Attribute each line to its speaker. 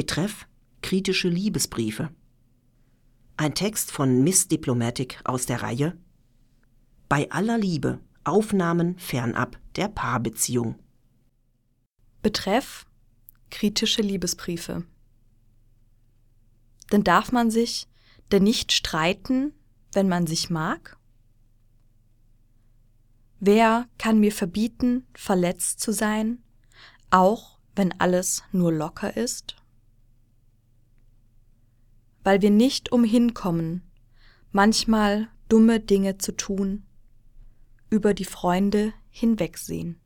Speaker 1: Betreff kritische Liebesbriefe. Ein Text von Miss Diplomatic aus der Reihe Bei aller Liebe Aufnahmen fernab der Paarbeziehung.
Speaker 2: Betreff kritische Liebesbriefe. Denn darf man sich denn nicht streiten, wenn man sich mag? Wer kann mir verbieten, verletzt zu sein, auch wenn alles nur locker ist? Weil wir nicht umhin kommen, manchmal dumme Dinge zu tun, über die Freunde hinwegsehen.